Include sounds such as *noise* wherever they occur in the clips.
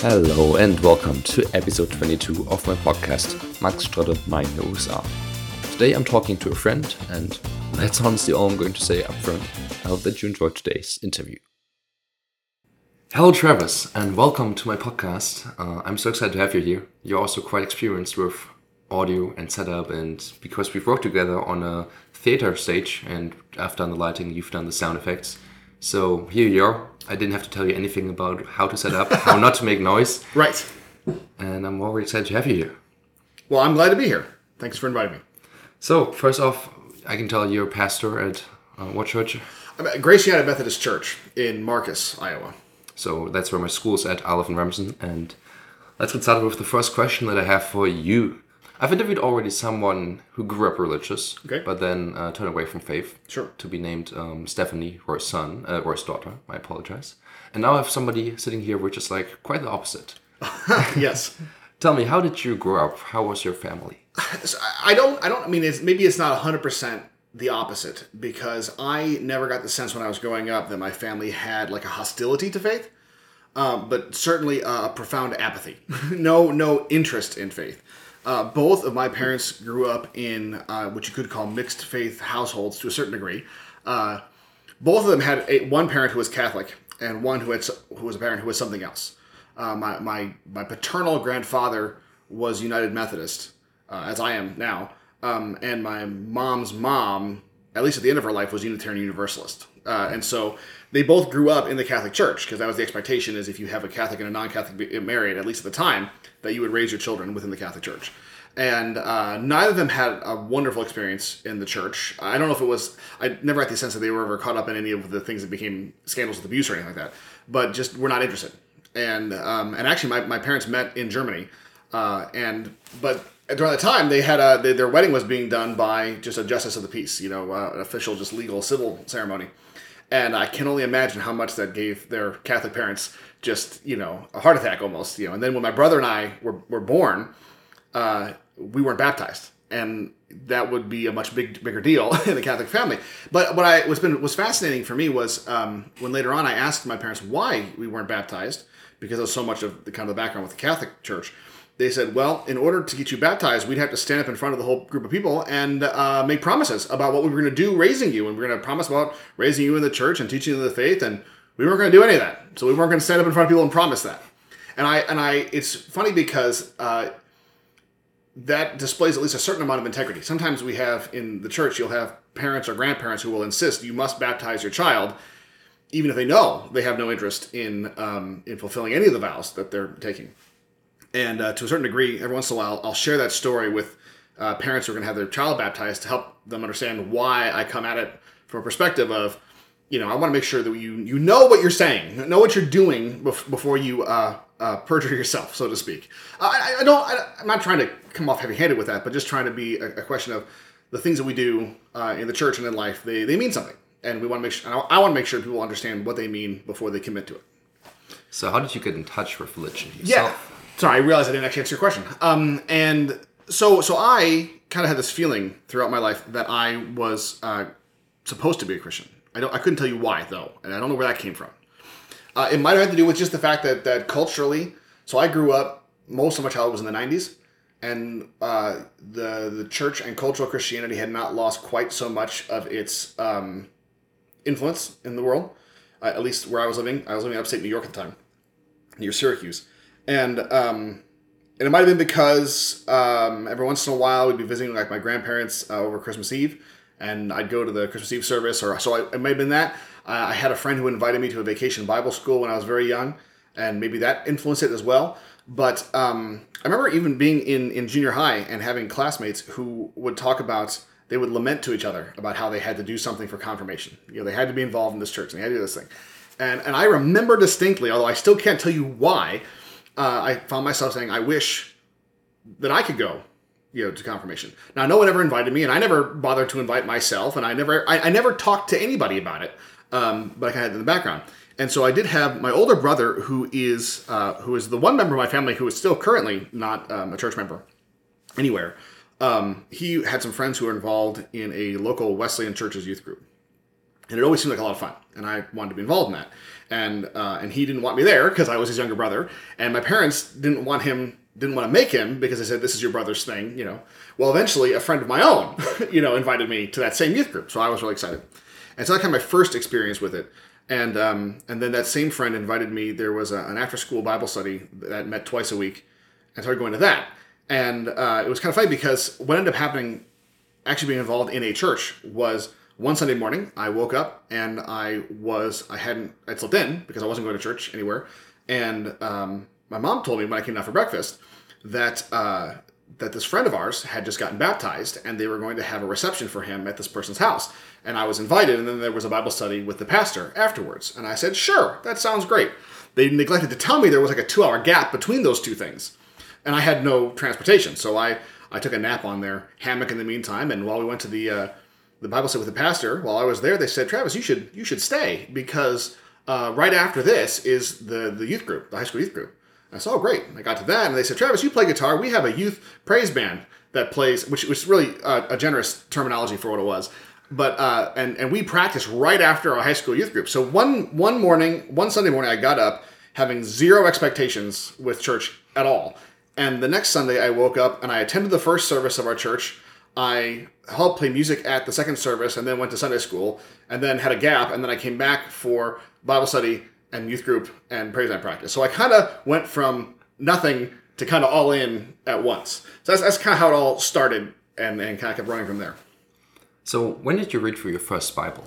Hello and welcome to episode 22 of my podcast, Max Strotte, meine USA. Today I'm talking to a friend, and that's honestly all I'm going to say up front. I hope that you enjoyed today's interview. Hello, Travis, and welcome to my podcast. Uh, I'm so excited to have you here. You're also quite experienced with audio and setup, and because we've worked together on a theater stage, and I've done the lighting, you've done the sound effects. So here you are. I didn't have to tell you anything about how to set up, how not to make noise, *laughs* Right. and I'm already excited to have you here. Well, I'm glad to be here. Thanks for inviting me. So, first off, I can tell you're a pastor at uh, what church? I'm at Grace United Methodist Church in Marcus, Iowa. So, that's where my school's at, Olive and Remsen. And let's get started with the first question that I have for you. I've interviewed already someone who grew up religious, Okay. but then uh, turned away from faith. Sure. To be named um, Stephanie, or his son, uh, or his daughter. I apologize. And now I have somebody sitting here which is like quite the opposite. *laughs* yes. Tell me, how did you grow up? How was your family? *sighs* So I don't. I don't. I mean, it's, maybe it's not 100 percent the opposite because I never got the sense when I was growing up that my family had like a hostility to faith, um, but certainly a profound apathy. *laughs* no, no interest in faith. Uh, both of my parents grew up in uh, what you could call mixed faith households to a certain degree. Uh, both of them had a, one parent who was Catholic and one who had who was a parent who was something else. Uh, my, my my paternal grandfather was United Methodist, uh, as I am now, um, and my mom's mom, at least at the end of her life, was Unitarian Universalist. Uh, and so they both grew up in the Catholic Church because that was the expectation: is if you have a Catholic and a non-Catholic married, at least at the time, that you would raise your children within the Catholic Church and uh, neither of them had a wonderful experience in the church. I don't know if it was. I never had the sense that they were ever caught up in any of the things that became scandals with abuse or anything like that. But just were not interested. And um, and actually, my, my parents met in Germany, uh, and but during that time they had a they, their wedding was being done by just a justice of the peace, you know, uh, an official just legal civil ceremony. And I can only imagine how much that gave their Catholic parents just you know a heart attack almost, you know. And then when my brother and I were were born uh, we weren't baptized, and that would be a much big bigger deal *laughs* in the Catholic family. But what I was been was fascinating for me was um, when later on I asked my parents why we weren't baptized because of so much of the kind of the background with the Catholic Church. They said, "Well, in order to get you baptized, we'd have to stand up in front of the whole group of people and uh, make promises about what we were going to do raising you, and we are going to promise about raising you in the church and teaching you the faith, and we weren't going to do any of that. So we weren't going to stand up in front of people and promise that." And I and I, it's funny because uh, that displays at least a certain amount of integrity. Sometimes we have in the church, you'll have parents or grandparents who will insist you must baptize your child, even if they know they have no interest in um, in fulfilling any of the vows that they're taking. And uh, to a certain degree, every once in a while, I'll share that story with uh, parents who are going to have their child baptized to help them understand why I come at it from a perspective of, you know, I want to make sure that you you know what you're saying, know what you're doing bef- before you uh, uh, perjure yourself, so to speak. I, I- don't. I, I'm not trying to come off heavy-handed with that, but just trying to be a, a question of the things that we do uh, in the church and in life. They they mean something, and we want to make sure. I, I want to make sure people understand what they mean before they commit to it. So, how did you get in touch with religion Yeah. Sorry, I realized I didn't actually answer your question. Um, and so, so I kind of had this feeling throughout my life that I was uh, supposed to be a Christian. I don't. I couldn't tell you why though, and I don't know where that came from. Uh, it might have had to do with just the fact that that culturally. So I grew up. Most of my childhood was in the '90s, and uh, the the church and cultural Christianity had not lost quite so much of its um, influence in the world. Uh, at least where I was living, I was living in upstate New York at the time, near Syracuse, and um, and it might have been because um, every once in a while we'd be visiting like my grandparents uh, over Christmas Eve, and I'd go to the Christmas Eve service, or so I, it might have been that. Uh, I had a friend who invited me to a vacation Bible school when I was very young, and maybe that influenced it as well. But um, I remember even being in, in junior high and having classmates who would talk about they would lament to each other about how they had to do something for confirmation. You know, they had to be involved in this church and they had to do this thing. And and I remember distinctly, although I still can't tell you why, uh, I found myself saying, "I wish that I could go." You know, to confirmation. Now, no one ever invited me, and I never bothered to invite myself, and I never, I, I never talked to anybody about it. Um, but I kind of had it in the background, and so I did have my older brother, who is, uh, who is the one member of my family who is still currently not um, a church member anywhere. Um, he had some friends who were involved in a local Wesleyan church's youth group. and it always seemed like a lot of fun, and I wanted to be involved in that. And uh, and he didn't want me there because I was his younger brother, and my parents didn't want him didn't want to make him because they said this is your brother's thing, you know. Well, eventually, a friend of my own, *laughs* you know, invited me to that same youth group, so I was really excited. And so that kind of my first experience with it. And um, and then that same friend invited me. There was a, an after school Bible study that met twice a week, and started going to that. And uh, it was kind of funny because what ended up happening, actually being involved in a church, was one Sunday morning I woke up and I was I hadn't I slept in because I wasn't going to church anywhere, and um, my mom told me when I came down for breakfast that uh, that this friend of ours had just gotten baptized and they were going to have a reception for him at this person's house. And I was invited, and then there was a Bible study with the pastor afterwards. And I said, Sure, that sounds great. They neglected to tell me there was like a two hour gap between those two things. And I had no transportation. So I, I took a nap on their hammock in the meantime. And while we went to the, uh, the Bible said with the pastor, while I was there, they said, Travis, you should, you should stay because uh, right after this is the, the youth group, the high school youth group. I said, oh, great. I got to that, and they said, Travis, you play guitar. We have a youth praise band that plays, which was really uh, a generous terminology for what it was. But uh, and and we practiced right after our high school youth group. So one one morning, one Sunday morning, I got up having zero expectations with church at all. And the next Sunday, I woke up and I attended the first service of our church. I helped play music at the second service, and then went to Sunday school, and then had a gap, and then I came back for Bible study and youth group and praise night practice. So I kind of went from nothing to kind of all in at once. So that's, that's kind of how it all started and, and kind of kept running from there. So when did you read for your first Bible?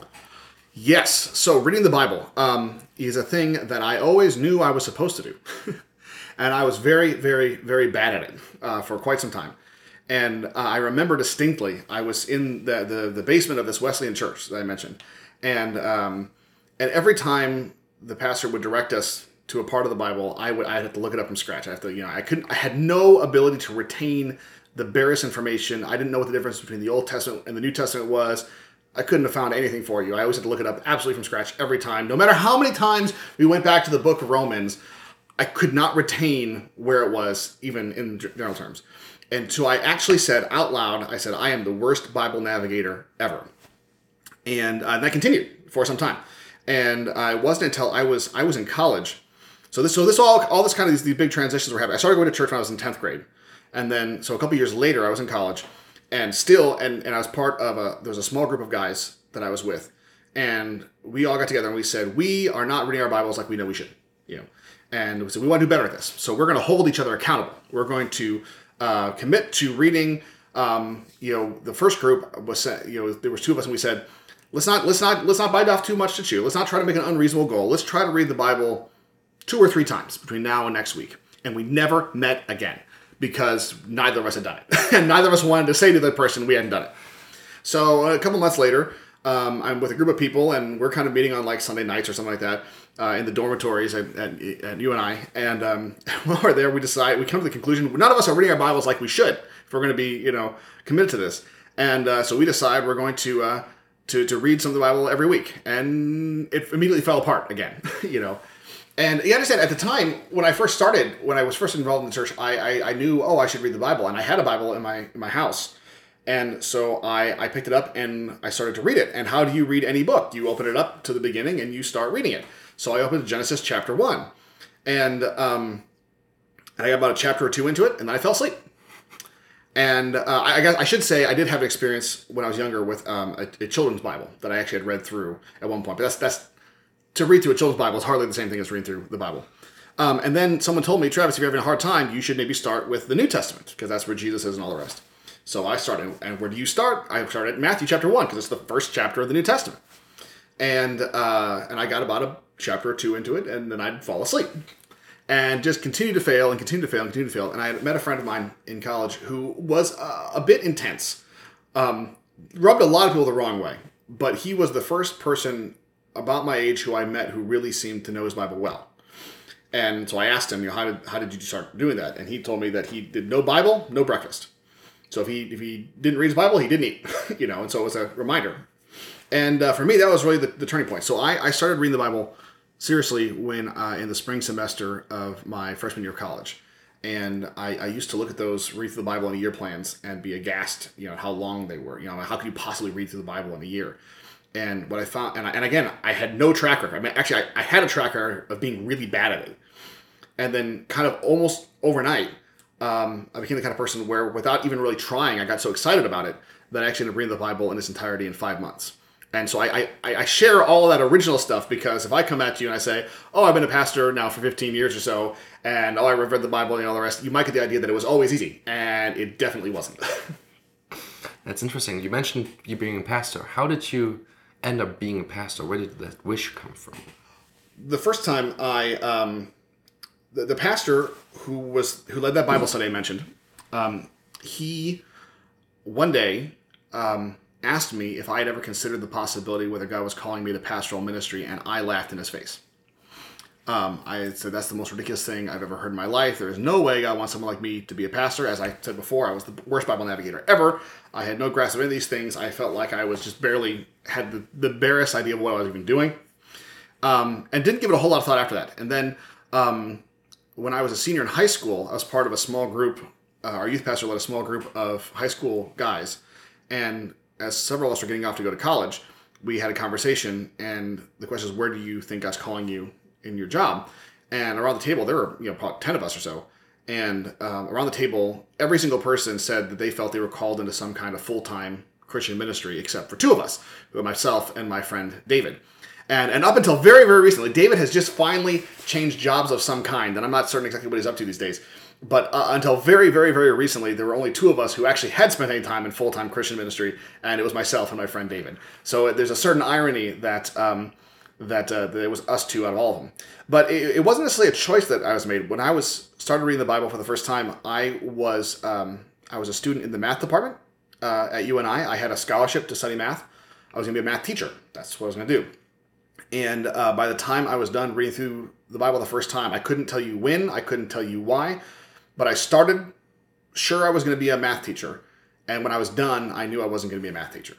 Yes. So reading the Bible um, is a thing that I always knew I was supposed to do. *laughs* and I was very, very, very bad at it uh, for quite some time. And uh, I remember distinctly, I was in the, the, the, basement of this Wesleyan church that I mentioned. And, um, and every time the pastor would direct us to a part of the Bible, I would I'd have to look it up from scratch. I have to, you know, I couldn't I had no ability to retain the barest information. I didn't know what the difference between the Old Testament and the New Testament was. I couldn't have found anything for you. I always had to look it up absolutely from scratch every time. No matter how many times we went back to the book of Romans, I could not retain where it was, even in general terms. And so I actually said out loud, I said, I am the worst Bible navigator ever. And uh, that continued for some time and I wasn't until I was I was in college. So this so this all all this kind of these, these big transitions were happening. I started going to church when I was in tenth grade, and then so a couple years later I was in college, and still and and I was part of a there was a small group of guys that I was with, and we all got together and we said we are not reading our Bibles like we know we should, you know, and we said we want to do better at this. So we're going to hold each other accountable. We're going to uh, commit to reading. Um, you know, the first group was you know there was two of us and we said let's not let's not let's not bite off too much to chew. Let's not try to make an unreasonable goal. Let's try to read the Bible two or three times between now and next week. And we never met again because neither of us had done it, *laughs* and neither of us wanted to say to the person we hadn't done it. So a couple months later, um, I'm with a group of people, and we're kind of meeting on like Sunday nights or something like that uh, in the dormitories and, at, at UNI. And um, *laughs* while we're there, we decide we come to the conclusion none of us are reading our Bibles like we should if we're going to be you know committed to this. And uh, so we decide we're going to uh, to, to read some of the Bible every week. And it immediately fell apart again, *laughs* you know. And you understand, at the time, when I first started, when I was first involved in the church, I, I, I knew, oh, I should read the Bible. And I had a Bible in my, in my house. And so I, I picked it up and I started to read it. And how do you read any book? You open it up to the beginning and you start reading it. So I opened Genesis chapter 1. And, um, and I got about a chapter or two into it, and then I fell asleep. And uh, I, guess I should say I did have an experience when I was younger with um, a, a, children's Bible that I actually had read through at one point. But that's that's to read through a children's Bible is hardly the same thing as reading through the Bible. Um, and then someone told me, Travis, if you're having a hard time, you should maybe start with the New Testament because that's where Jesus is and all the rest. So I started, and where do you start? I started at Matthew chapter one because it's the first chapter of the New Testament, and uh, and I got about a chapter or two into it, and then I'd fall asleep and just continue to fail and continue to fail and continue to fail. And I met a friend of mine in college who was uh, a bit intense, um, rubbed a lot of people the wrong way, but he was the first person about my age who I met who really seemed to know his Bible well. And so I asked him, you know, how did how did you start doing that? And he told me that he did no Bible, no breakfast. So if he if he didn't read his Bible, he didn't eat, *laughs* you know. And so it was a reminder. And uh, for me, that was really the, the turning point. So I, I started reading the Bible seriously when uh, in the spring semester of my freshman year of college. And I, I, used to look at those read through the Bible in a year plans and be aghast, you know, how long they were. You know, how could you possibly read through the Bible in a year? And what I found, and, I, and again, I had no track record. I mean, actually, I, I had a track record of being really bad at it. And then, kind of almost overnight, um, I became the kind of person where, without even really trying, I got so excited about it that I actually ended up reading the Bible in its entirety in five months. And so I, I, I share all that original stuff because if I come at you and I say, oh, I've been a pastor now for 15 years or so, and oh, I've read the Bible and all the rest, you might get the idea that it was always easy. And it definitely wasn't. *laughs* That's interesting. You mentioned you being a pastor. How did you end up being a pastor? Where did that wish come from? The first time I, um, the, the pastor who was who led that Bible study I mentioned, um, he one day um, asked me if I had ever considered the possibility whether God was calling me to pastoral ministry, and I laughed in his face. Um, I said, That's the most ridiculous thing I've ever heard in my life. There is no way God wants someone like me to be a pastor. As I said before, I was the worst Bible navigator ever. I had no grasp of any of these things. I felt like I was just barely had the, the barest idea of what I was even doing. Um, and didn't give it a whole lot of thought after that. And then um, when I was a senior in high school, I was part of a small group. Uh, our youth pastor led a small group of high school guys. And as several of us were getting off to go to college, we had a conversation. And the question is, where do you think God's calling you in your job. And around the table, there were you know ten of us or so. And um, around the table, every single person said that they felt they were called into some kind of full time Christian ministry, except for two of us, who were myself and my friend David. And, and up until very, very recently, David has just finally changed jobs of some kind. And I'm not certain exactly what he's up to these days. But uh, until very, very, very recently, there were only two of us who actually had spent any time in full time Christian ministry, and it was myself and my friend David. So there's a certain irony that um, that, uh, that it was us two out of all of them. But it, it, wasn't necessarily a choice that I was made. When I was started reading the Bible for the first time, I was um, I was a student in the math department uh, at UNI. I had a scholarship to study math. I was going to be a math teacher. That's what I was going to do. And uh, by the time I was done reading through the Bible the first time, I couldn't tell you when, I couldn't tell you why, but I started sure I was going to be a math teacher. And when I was done, I knew I wasn't going to be a math teacher.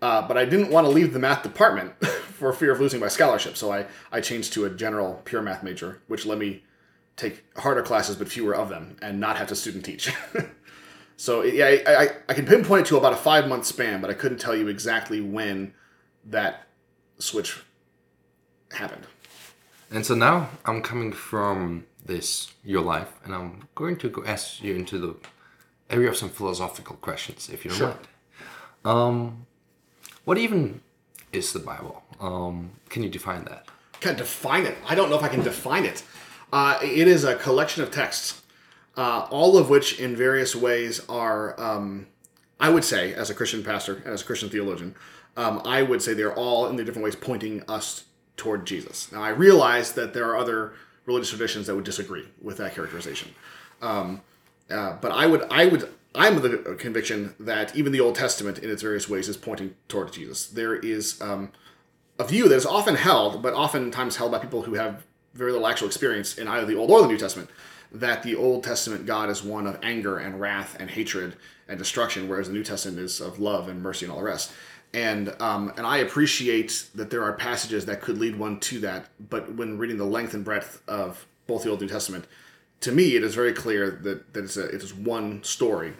Uh, but I didn't want to leave the math department *laughs* for fear of losing my scholarship. So I, I changed to a general pure math major, which let me take harder classes but fewer of them and not have to student teach. *laughs* so yeah, I, I, I can pinpoint it to about a five month span, but I couldn't tell you exactly when that switch happened. And so now I'm coming from this your life, and I'm going to go ask you into the area of some philosophical questions, if you don't sure. mind. Um, what even is the Bible? Um, can you define that? Can define it? I don't know if I can define it. Uh, it is a collection of texts, uh, all of which, in various ways, are. Um, I would say, as a Christian pastor, as a Christian theologian, um, I would say they're all in their different ways pointing us toward Jesus. Now, I realize that there are other religious traditions that would disagree with that characterization, um, uh, but I would, I would, I'm of the conviction that even the Old Testament, in its various ways, is pointing toward Jesus. There is um, a view that is often held, but oftentimes held by people who have very little actual experience in either the Old or the New Testament, that the Old Testament God is one of anger and wrath and hatred and destruction, whereas the New Testament is of love and mercy and all the rest. And um, and I appreciate that there are passages that could lead one to that, but when reading the length and breadth of both the Old and New Testament, to me it is very clear that, that it's a, it is one story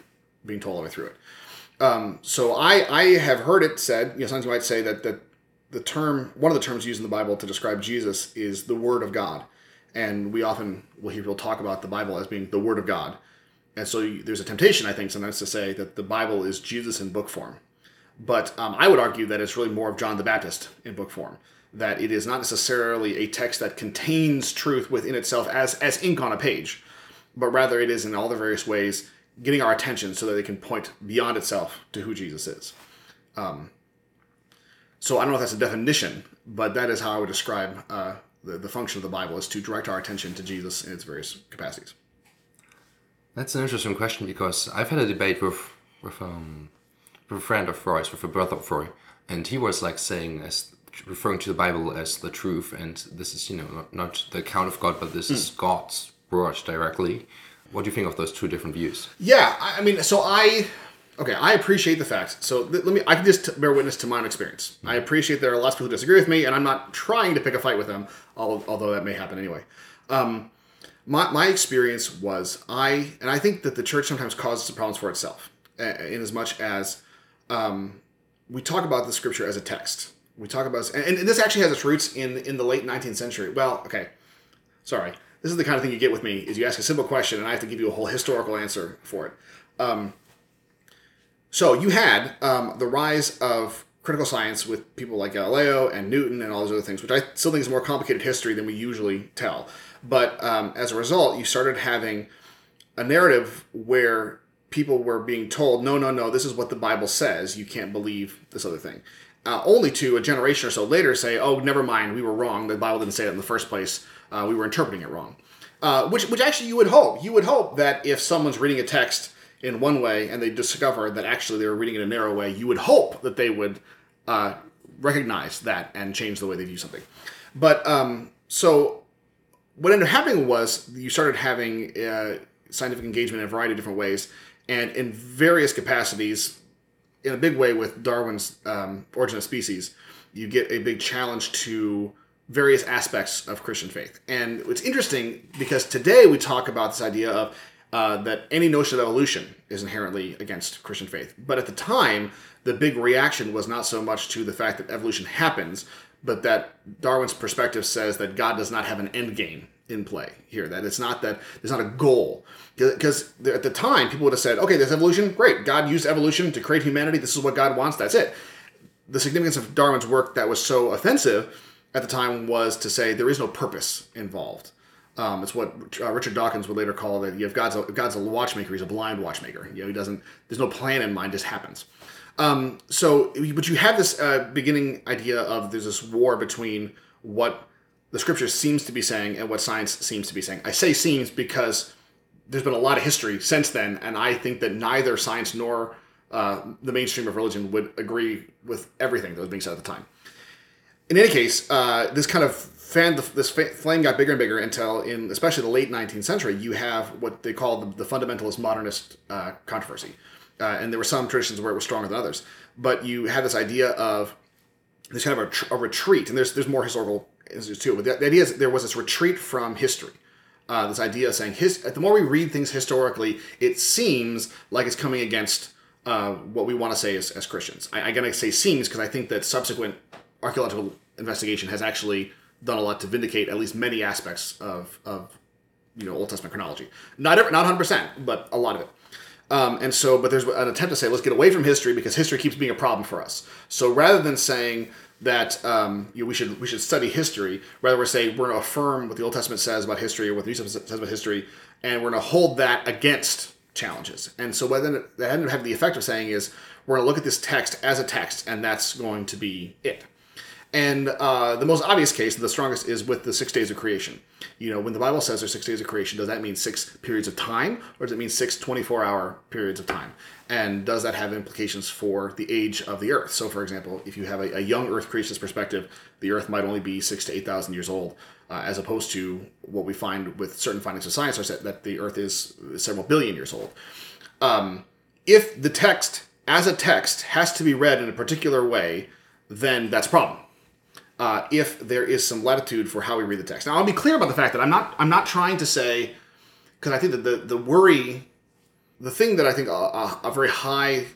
being told all the way through it. Um, so I I have heard it said, you know, sometimes you might say that that the term, one of the terms used in the Bible to describe Jesus is the Word of God. And we often will hear people talk about the Bible as being the Word of God. And so there's a temptation, I think, sometimes to say that the Bible is Jesus in book form. But um, I would argue that it's really more of John the Baptist in book form. That it is not necessarily a text that contains truth within itself as, as ink on a page, but rather it is in all the various ways getting our attention so that it can point beyond itself to who Jesus is. Um, so I don't know if that's a definition, but that is how I would describe uh, the, the function of the Bible is to direct our attention to Jesus in its various capacities. That's an interesting question because I've had a debate with with, um, friend of Roy's, with a brother of Roy, and he was like saying as referring to the Bible as the truth, and this is you know not, not the account of God, but this mm. is God's word directly. What do you think of those two different views? Yeah, I mean, so I okay, I appreciate the fact. So th- let me, I can just bear witness to my own experience. I appreciate there are lots of people who disagree with me, and I'm not trying to pick a fight with them, although that may happen anyway. Um, my, my experience was I, and I think that the church sometimes causes problems for itself, in as much as um, we talk about the scripture as a text. We talk about and, and this actually has its roots in in the late 19th century. Well, okay, sorry. This is the kind of thing you get with me: is you ask a simple question and I have to give you a whole historical answer for it. Um, so you had um, the rise of critical science with people like Galileo and Newton and all those other things, which I still think is more complicated history than we usually tell. But um, as a result, you started having a narrative where people were being told, no, no, no, this is what the Bible says. You can't believe this other thing. Uh, only to a generation or so later say, oh, never mind, we were wrong. The Bible didn't say that in the first place. Uh, we were interpreting it wrong. Uh, which, which actually you would hope. You would hope that if someone's reading a text in one way and they discover that actually they were reading it in a narrow way, you would hope that they would uh, recognize that and change the way they view something. But um, so what ended up happening was you started having uh, scientific engagement in a variety of different ways and in various capacities, in a big way with Darwin's um, Origin of Species, you get a big challenge to various aspects of Christian faith. And it's interesting because today we talk about this idea of uh, that any notion of evolution is inherently against Christian faith. But at the time, the big reaction was not so much to the fact that evolution happens, but that Darwin's perspective says that God does not have an end game in play here. That it's not that there's not a goal. Because at the time, people would have said, okay, there's evolution. Great. God used evolution to create humanity. This is what God wants. That's it. The significance of Darwin's work that was so offensive at the time was to say there is no purpose involved. Um, it's what uh, Richard Dawkins would later call that you have God's a, God's a watchmaker. He's a blind watchmaker. You know, he doesn't. There's no plan in mind. Just happens. Um, so, but you have this uh, beginning idea of there's this war between what the scripture seems to be saying and what science seems to be saying. I say seems because there's been a lot of history since then, and I think that neither science nor uh, the mainstream of religion would agree with everything that was being said at the time. In any case, uh, this kind of fan, this flame got bigger and bigger until, in especially the late 19th century, you have what they call the, the fundamentalist modernist uh, controversy, uh, and there were some traditions where it was stronger than others. But you had this idea of this kind of a, a retreat, and there's there's more historical too. But the, the idea is there was this retreat from history uh, this idea of saying his, the more we read things historically, it seems like it's coming against uh, what we want to say as, as Christians. I, I'm going to say seems because I think that subsequent archaeological investigation has actually done a lot to vindicate at least many aspects of, of you know Old Testament chronology. Not not 100, percent but a lot of it. Um, and so, but there's an attempt to say, let's get away from history because history keeps being a problem for us. So rather than saying that um, you know, we should we should study history. Rather, we're saying we're going to affirm what the Old Testament says about history or what the New Testament says about history, and we're going to hold that against challenges. And so, what that ended up having the effect of saying is we're going to look at this text as a text, and that's going to be it. And uh, the most obvious case, the strongest, is with the six days of creation. You know, when the Bible says there's six days of creation, does that mean six periods of time, or does it mean six 24 hour periods of time? And does that have implications for the age of the Earth? So, for example, if you have a, a young Earth creationist perspective, the Earth might only be six to 8,000 years old, uh, as opposed to what we find with certain findings of science are that the Earth is several billion years old. Um, if the text, as a text, has to be read in a particular way, then that's a problem uh, if there is some latitude for how we read the text. Now, I'll be clear about the fact that I'm not I'm not trying to say because I think that the the worry, the thing that I think a, a, very high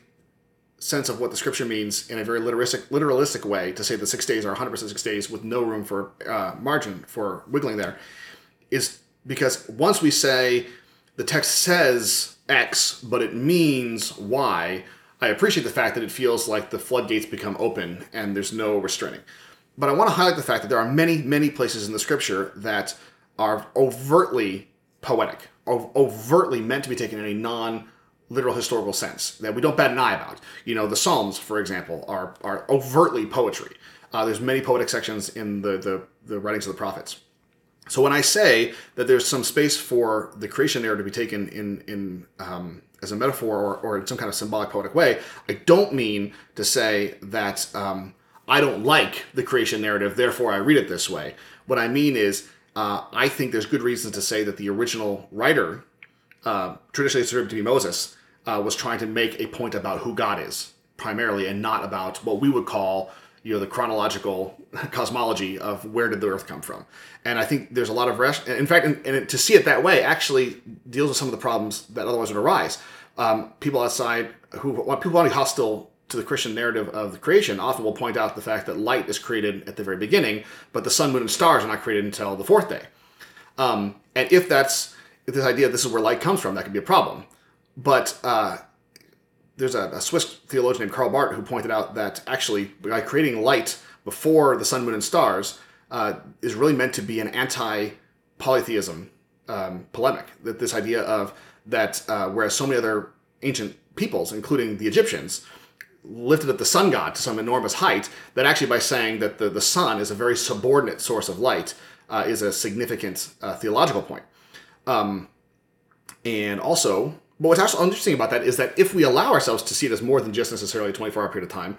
sense of what the scripture means in a very literalistic literalistic way to say the six days are 100% six days with no room for uh, margin for wiggling there is because once we say the text says X but it means Y, I appreciate the fact that it feels like the floodgates become open and there's no restraining. But I want to highlight the fact that there are many, many places in the scripture that are overtly poetic, overtly meant to be taken in a non literal historical sense that we don't bat an eye about. You know, the Psalms, for example, are, are overtly poetry. Uh, there's many poetic sections in the, the, the writings of the prophets. So when I say that there's some space for the creation narrative to be taken in in um, as a metaphor or, or in some kind of symbolic poetic way, I don't mean to say that um, I don't like the creation narrative, therefore I read it this way. What I mean is, uh, I think there's good reason to say that the original writer, uh, traditionally assumed to be Moses, uh, was trying to make a point about who God is primarily, and not about what we would call you know the chronological *laughs* cosmology of where did the earth come from. And i think there's a lot of rest in fact and, and to see it that way actually deals with some of the problems that otherwise would arise. Um, people outside who people want to be hostile to the Christian narrative of the creation often will point out the fact that light is created at the very beginning, but the sun, moon, and stars are not created until the fourth day. Um, and if that's if this idea this is where light comes from, that could be a problem. But uh, there's a, a, Swiss theologian named Karl Barth who pointed out that actually by creating light before the sun, moon, and stars uh, is really meant to be an anti-polytheism um, polemic. That this idea of that uh, whereas so many other ancient peoples, including the Egyptians, lifted up the sun god to some enormous height, that actually by saying that the, the sun is a very subordinate source of light uh, is a significant uh, theological point. Um, and also, but what's also interesting about that is that if we allow ourselves to see it as more than just necessarily a 24 hour period of time,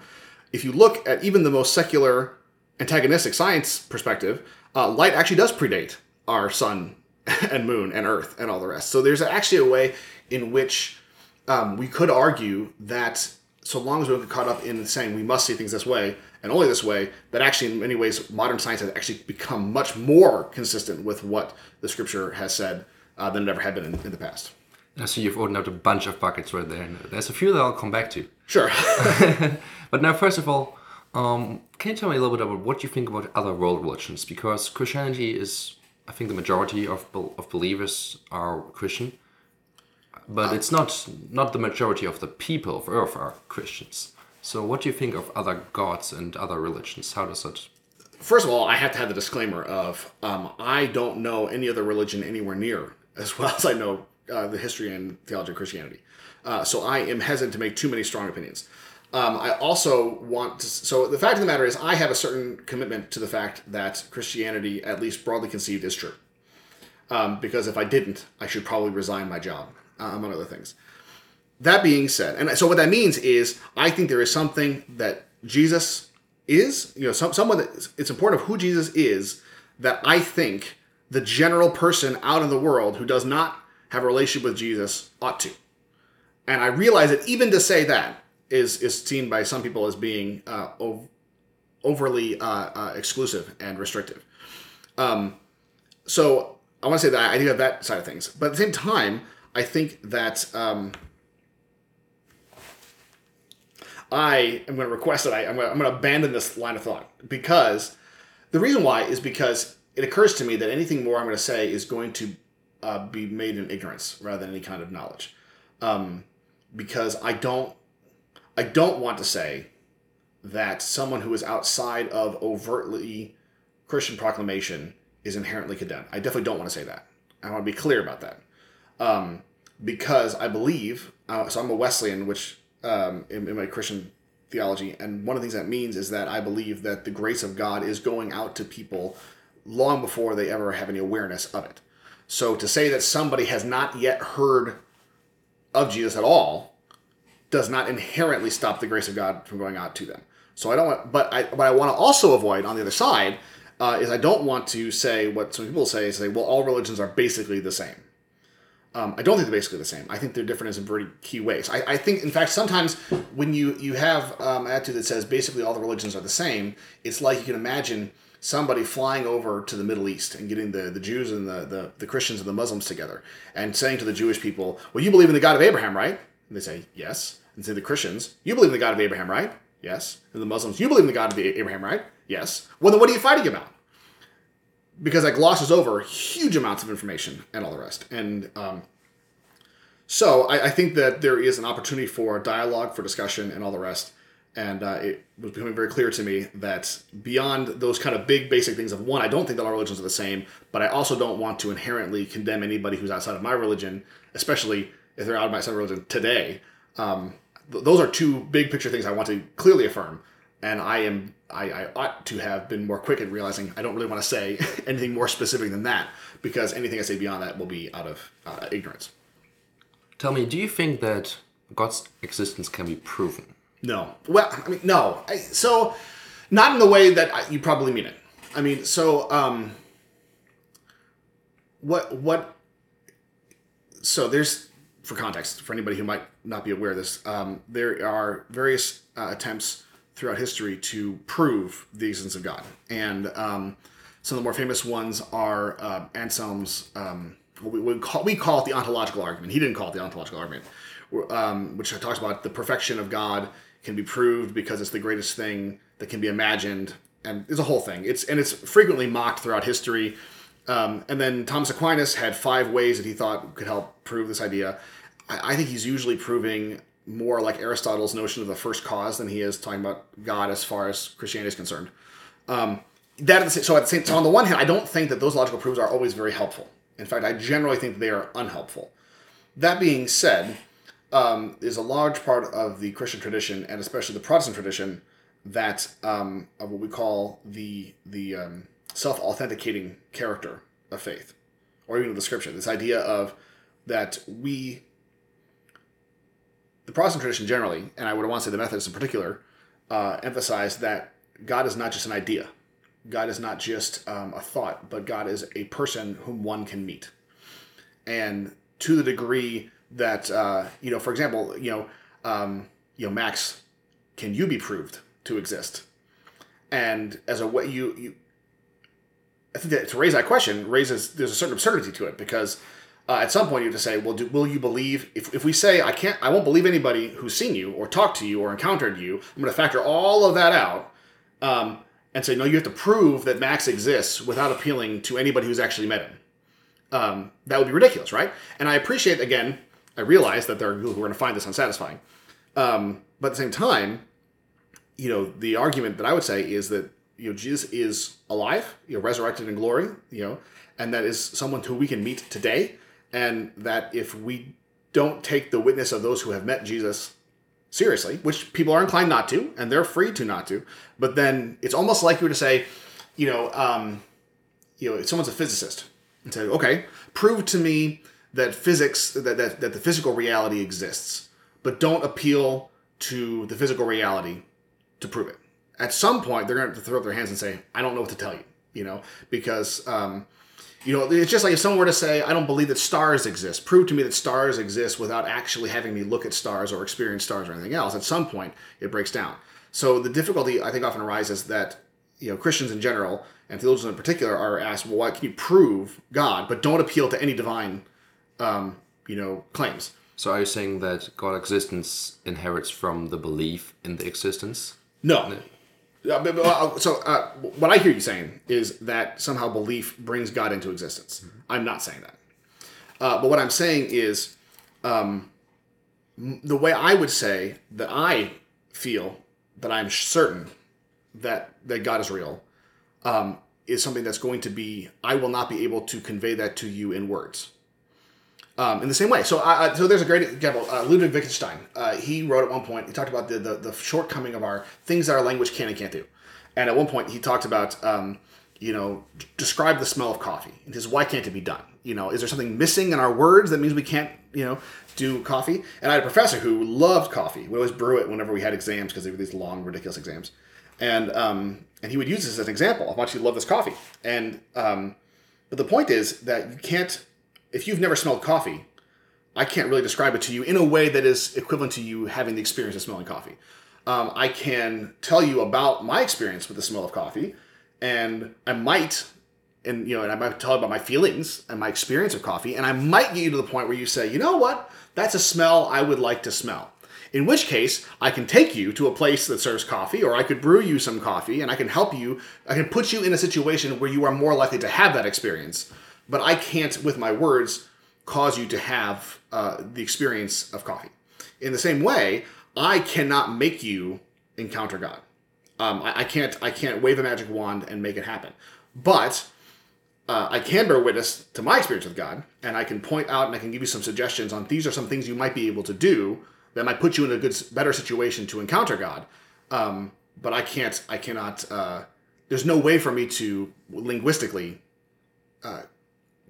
if you look at even the most secular antagonistic science perspective, uh, light actually does predate our sun *laughs* and moon and earth and all the rest. So there's actually a way in which um, we could argue that so long as we don't get caught up in saying we must see things this way and only this way, that actually in many ways modern science has actually become much more consistent with what the scripture has said uh, than it ever had been in, in the past. I see you've opened out a bunch of buckets right there, there's a few that I'll come back to. Sure. *laughs* *laughs* but now, first of all, um, can you tell me a little bit about what you think about other world religions? Because Christianity is, I think, the majority of of believers are Christian, but it's not not the majority of the people of Earth are Christians. So, what do you think of other gods and other religions? How does that? First of all, I have to have the disclaimer of um, I don't know any other religion anywhere near as well as I know uh, the history and theology of Christianity. Uh, so I am hesitant to make too many strong opinions. Um, I also want to. So the fact of the matter is, I have a certain commitment to the fact that Christianity, at least broadly conceived, is true. Um, because if I didn't, I should probably resign my job, uh, among other things. That being said, and so what that means is, I think there is something that Jesus is. You know, some, someone that it's important of who Jesus is that I think the general person out in the world who does not have a relationship with Jesus ought to. And I realize that even to say that is is seen by some people as being uh, ov- overly uh, uh, exclusive and restrictive. Um, so I want to say that I do have that side of things, but at the same time, I think that um, I am going to request that I, I'm going to abandon this line of thought because the reason why is because it occurs to me that anything more I'm going to say is going to uh, be made in ignorance rather than any kind of knowledge, um, because I don't I don't want to say that someone who is outside of overtly Christian proclamation is inherently condemned. I definitely don't want to say that. I want to be clear about that. Um, because I believe, uh, so I'm a Wesleyan, which um, in, in, my Christian theology, and one of the things that means is that I believe that the grace of God is going out to people long before they ever have any awareness of it. So to say that somebody has not yet heard of Jesus at all does not inherently stop the grace of God from going out to them. So I don't want, but I, what I want to also avoid on the other side uh, is I don't want to say what some people say, say, well, all religions are basically the same. Um, I don't think they're basically the same. I think they're different in some very key ways. I, I think, in fact, sometimes when you you have um, an attitude that says basically all the religions are the same, it's like you can imagine somebody flying over to the Middle East and getting the, the Jews and the, the, the Christians and the Muslims together and saying to the Jewish people, Well, you believe in the God of Abraham, right? And they say, Yes. And say the Christians, You believe in the God of Abraham, right? Yes. And the Muslims, You believe in the God of Abraham, right? Yes. Well, then what are you fighting about? Because that glosses over huge amounts of information and all the rest. And um, so I, I think that there is an opportunity for dialogue, for discussion, and all the rest. And uh, it was becoming very clear to me that beyond those kind of big basic things of one i don't think that all religions are the same but i also don't want to inherently condemn anybody who's outside of my religion especially if they're out of my religion today. Um, th- those are two big picture things i want to clearly affirm and i am I, I ought to have been more quick at realizing i don't really want to say *laughs* anything more specific than that because anything i say beyond that will be out of uh, ignorance tell me do you think that god's existence can be proven no. Well, I mean, no. I, so, not in the way that you probably mean it. I mean, so, um, what, what, so there's, for context, for anybody who might not be aware of this, um, there are various uh, attempts throughout history to prove the existence of God. And um, some of the more famous ones are uh, Anselm's, um, we, we, call, we call it the ontological argument. He didn't call it the ontological argument, um, which talks about the perfection of God can be proved because it's the greatest thing that can be imagined, and it's a whole thing. It's and it's frequently mocked throughout history. Um, and then Thomas Aquinas had five ways that he thought could help prove this idea. I, I think he's usually proving more like Aristotle's notion of the first cause than he is talking about God as far as Christianity is concerned. Um, that same, so at the same so on the one hand, I don't think that those logical proofs are always very helpful. In fact, I generally think they are unhelpful. That being said, um, is a large part of the Christian tradition and especially the Protestant tradition that um, of what we call the the um, self authenticating character of faith, or even the scripture. This idea of that we, the Protestant tradition generally, and I would want to say the Methodists in particular, uh, emphasize that God is not just an idea. God is not just um, a thought, but God is a person whom one can meet. And to the degree that, uh, you know, for example, you know, um, you know, Max, can you be proved to exist? And as a way, you, you I think that to raise that question raises there's a certain absurdity to it because uh, at some point you have to say, well, do, will you believe if, if we say I can't, I won't believe anybody who's seen you or talked to you or encountered you. I'm going to factor all of that out um, and say no, you have to prove that Max exists without appealing to anybody who's actually met him. Um, that would be ridiculous, right? And I appreciate again, I realize that there are people who are going to find this unsatisfying, um, but at the same time, you know, the argument that I would say is that you know Jesus is alive, you know, resurrected in glory, you know, and that is someone who we can meet today, and that if we don't take the witness of those who have met Jesus seriously, which people are inclined not to, and they're free to not to, but then it's almost like you were to say, you know, um, you know, if someone's a physicist and say, okay, prove to me that physics that, that, that the physical reality exists, but don't appeal to the physical reality to prove it. At some point they're going to throw up their hands and say, "I don't know what to tell you," you know, because um, you know it's just like if someone were to say, "I don't believe that stars exist," prove to me that stars exist without actually having me look at stars or experience stars or anything else. At some point, it breaks down. So the difficulty I think often arises that you know Christians in general and theologians in particular are asked, "Well, why can you prove God, but don't appeal to any divine, um, you know, claims?" So are you saying that God existence inherits from the belief in the existence? No. Uh, so uh, what I hear you saying is that somehow belief brings God into existence. I'm not saying that. Uh, but what I'm saying is um, the way I would say that I feel that I'm certain that that God is real um, is something that's going to be I will not be able to convey that to you in words. Um, in the same way, so so there's a great example. Uh, Ludwig Wittgenstein, uh, he wrote at one point. He talked about the, the the shortcoming of our things that our language can and can't do. And at one point, he talked about um, you know describe the smell of coffee. He says, why can't it be done? You know, is there something missing in our words that means we can't you know do coffee? And I had a professor who loved coffee. We always brew it whenever we had exams because they were these long, ridiculous exams. And um, and he would use this as an example of how much he loved this coffee. And um, but the point is that you can't, if you've never smelled coffee, I can't really describe it to you in a way that is equivalent to you having the experience of smelling coffee. Um, I can tell you about my experience with the smell of coffee, and I might, and you know, and I might tell you about my feelings and my experience of coffee, and I might get you to the point where you say, you know what, that's a smell I would like to smell. In which case, I can take you to a place that serves coffee, or I could brew you some coffee, and I can help you. I can put you in a situation where you are more likely to have that experience. But I can't, with my words, cause you to have uh, the experience of coffee. In the same way, I cannot make you encounter God. Um, I, I can't. I can't wave a magic wand and make it happen. But uh, I can bear witness to my experience with God, and I can point out and I can give you some suggestions on these are some things you might be able to do that might put you in a good, better situation to encounter God. Um, but I can't. I cannot. Uh, there's no way for me to linguistically uh,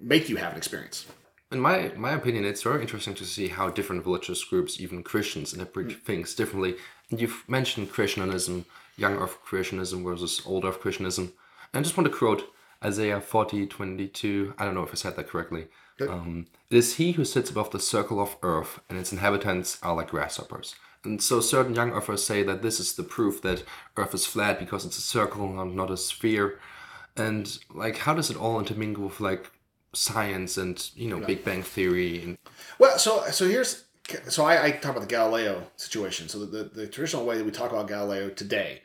make you have an experience. In my my opinion, it's very interesting to see how different religious groups, even Christians, interpret things differently. And you've mentioned Christianism, young Earth Christianism versus old Earth Christianism. And I just want to quote Isaiah 40, 22. I don't know if I said that correctly. Um, it is he who sits above the circle of earth, and its inhabitants are like grasshoppers. And so certain young earthers say that this is the proof that Earth is flat because it's a circle, and not a sphere. And like, how does it all intermingle with like science and you know Big Bang Theory? And Well, so so here's so I, I talk about the Galileo situation. So the, the, the traditional way that we talk about Galileo today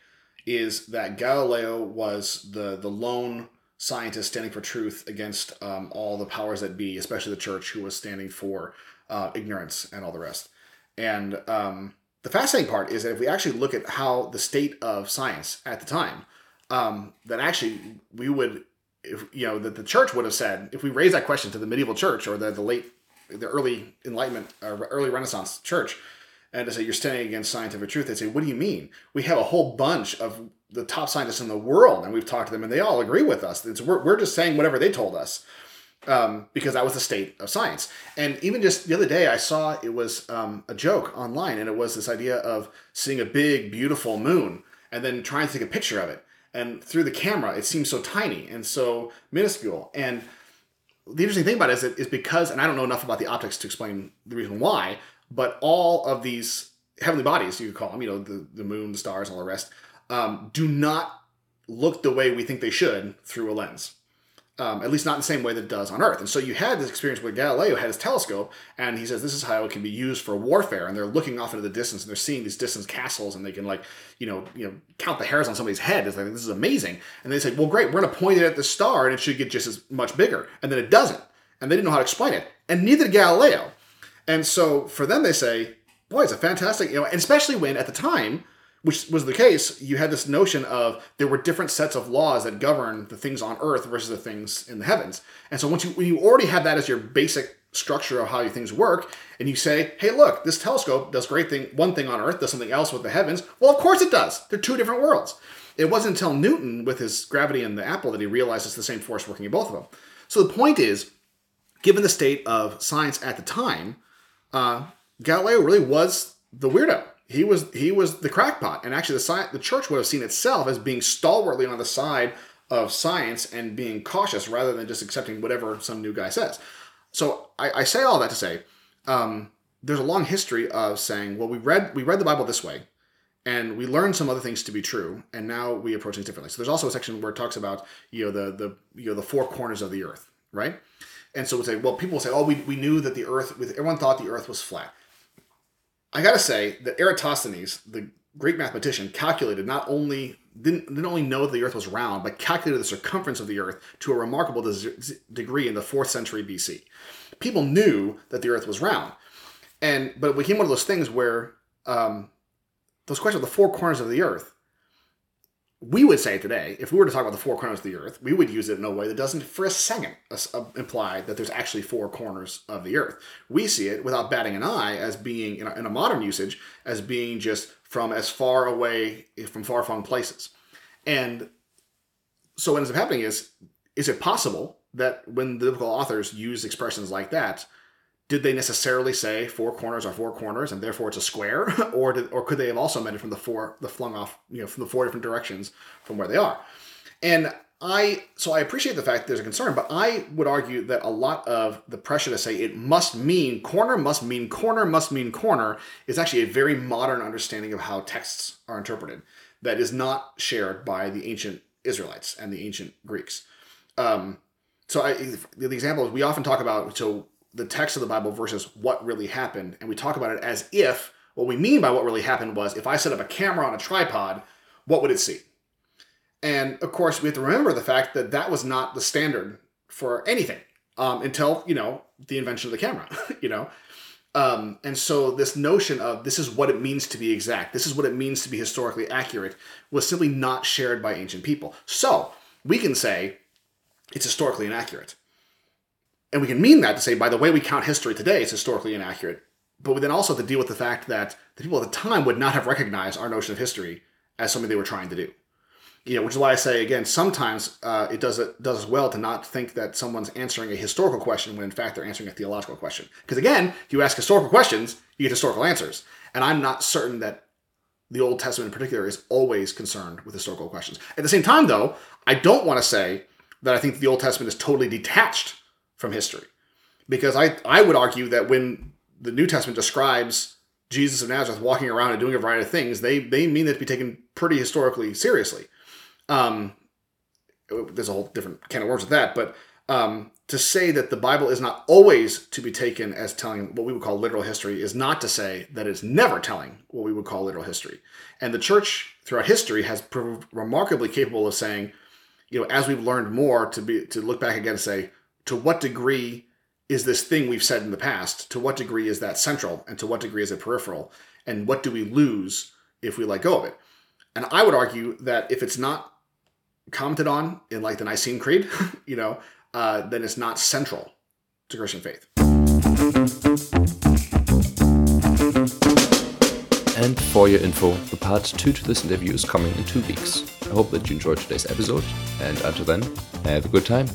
is that Galileo was the the lone scientist standing for truth against um, all the powers that be, especially the church, who was standing for uh, ignorance and all the rest. And um, the fascinating part is that if we actually look at how the state of science at the time, um, that actually we would, if you know, that the church would have said, if we raise that question to the medieval church or the, the late, the early Enlightenment or early Renaissance church, and to say you're standing against scientific truth, they'd say, "What do you mean? We have a whole bunch of the top scientists in the world, and we've talked to them, and they all agree with us. It's, we're, we're just saying whatever they told us." Um, because that was the state of science. And even just the other day, I saw it was um, a joke online, and it was this idea of seeing a big, beautiful moon and then trying to take a picture of it. And through the camera, it seems so tiny and so minuscule. And the interesting thing about it is, it is because, and I don't know enough about the optics to explain the reason why, but all of these heavenly bodies, you call them, you know, the, the moon, the stars, all the rest, um, do not look the way we think they should through a lens. Um, at least not in the same way that it does on Earth. And so you had this experience where Galileo had his telescope, and he says this is how it can be used for warfare. And they're looking off into the distance, and they're seeing these distant castles, and they can like, you know, you know, count the hairs on somebody's head. It's like this is amazing. And they say, well, great, we're going to point it at the star, and it should get just as much bigger. And then it doesn't, and they didn't know how to explain it, and neither did Galileo. And so for them, they say, boy, it's a fantastic, you know, and especially when at the time which was the case, you had this notion of there were different sets of laws that govern the things on Earth versus the things in the heavens. And so once you you already have that as your basic structure of how things work, and you say, hey, look, this telescope does great thing one thing on Earth, does something else with the heavens. Well, of course it does. They're two different worlds. It wasn't until Newton with his gravity and the apple that he realized it's the same force working in both of them. So the point is, given the state of science at the time, uh, Galileo really was the weirdo he was he was the crackpot, and actually the the church would have seen itself as being stalwartly on the side of science and being cautious rather than just accepting whatever some new guy says. So I, I say all that to say um, there's a long history of saying, well, we read we read the Bible this way, and we learned some other things to be true, and now we approach things differently. So there's also a section where it talks about you know the the you know the four corners of the earth, right? And so we say, well, people say, oh, we, we knew that the earth, everyone thought the earth was flat. I gotta say that Eratosthenes, the Greek mathematician, calculated not only didn't, didn't only know that the Earth was round, but calculated the circumference of the Earth to a remarkable des- degree in the fourth century BC. People knew that the Earth was round, and but it became one of those things where um, those questions of the four corners of the Earth we would say today, if we were to talk about the four corners of the earth, we would use it in a way that doesn't for a second uh, imply that there's actually four corners of the earth. We see it without batting an eye as being, in a, in a modern usage, as being just from as far away, from far flung places. And so what ends up happening is, is it possible that when the biblical authors use expressions like that, did they necessarily say four corners are four corners and therefore it's a square? *laughs* Or did, or could they have also meant it from the four the flung off you know from the four different directions from where they are? And i so i appreciate the fact there's a concern but i would argue that a lot of the pressure to say it must mean corner must mean corner must mean corner is actually a very modern understanding of how texts are interpreted that is not shared by the ancient israelites and the ancient greeks. Um, so I, the example is we often talk about so the text of the Bible versus what really happened. And we talk about it as if what we mean by what really happened was if I set up a camera on a tripod, what would it see? And of course, we have to remember the fact that that was not the standard for anything um, until, you know, the invention of the camera, *laughs* you know? Um, and so this notion of this is what it means to be exact, this is what it means to be historically accurate, was simply not shared by ancient people. So we can say it's historically inaccurate. And we can mean that to say, by the way we count history today, it's historically inaccurate. But we then also have to deal with the fact that the people at the time would not have recognized our notion of history as something they were trying to do. You know, which is why I say again, sometimes uh, it does it does well to not think that someone's answering a historical question when in fact they're answering a theological question. Because again, if you ask historical questions, you get historical answers. And I'm not certain that the Old Testament in particular is always concerned with historical questions. At the same time, though, I don't want to say that I think the Old Testament is totally detached from history. Because I, I would argue that when the New Testament describes Jesus of Nazareth walking around and doing a variety of things, they, they mean that to be taken pretty historically seriously. Um, there's a whole different can of worms with that, but Um, to say that the Bible is not always to be taken as telling what we would call literal history is not to say that it's never telling what we would call literal history. And the church throughout history has proved remarkably capable of saying, you know, as we've learned more to be to look back again and say, to what degree is this thing we've said in the past, to what degree is that central and to what degree is it peripheral? And what do we lose if we let go of it? And I would argue that if it's not commented on in like the Nicene Creed, *laughs* you know, uh, then it's not central to Christian faith. And for your info, the part 2 to this interview is coming in two weeks. I hope that you enjoyed today's episode, and until then, have a good time.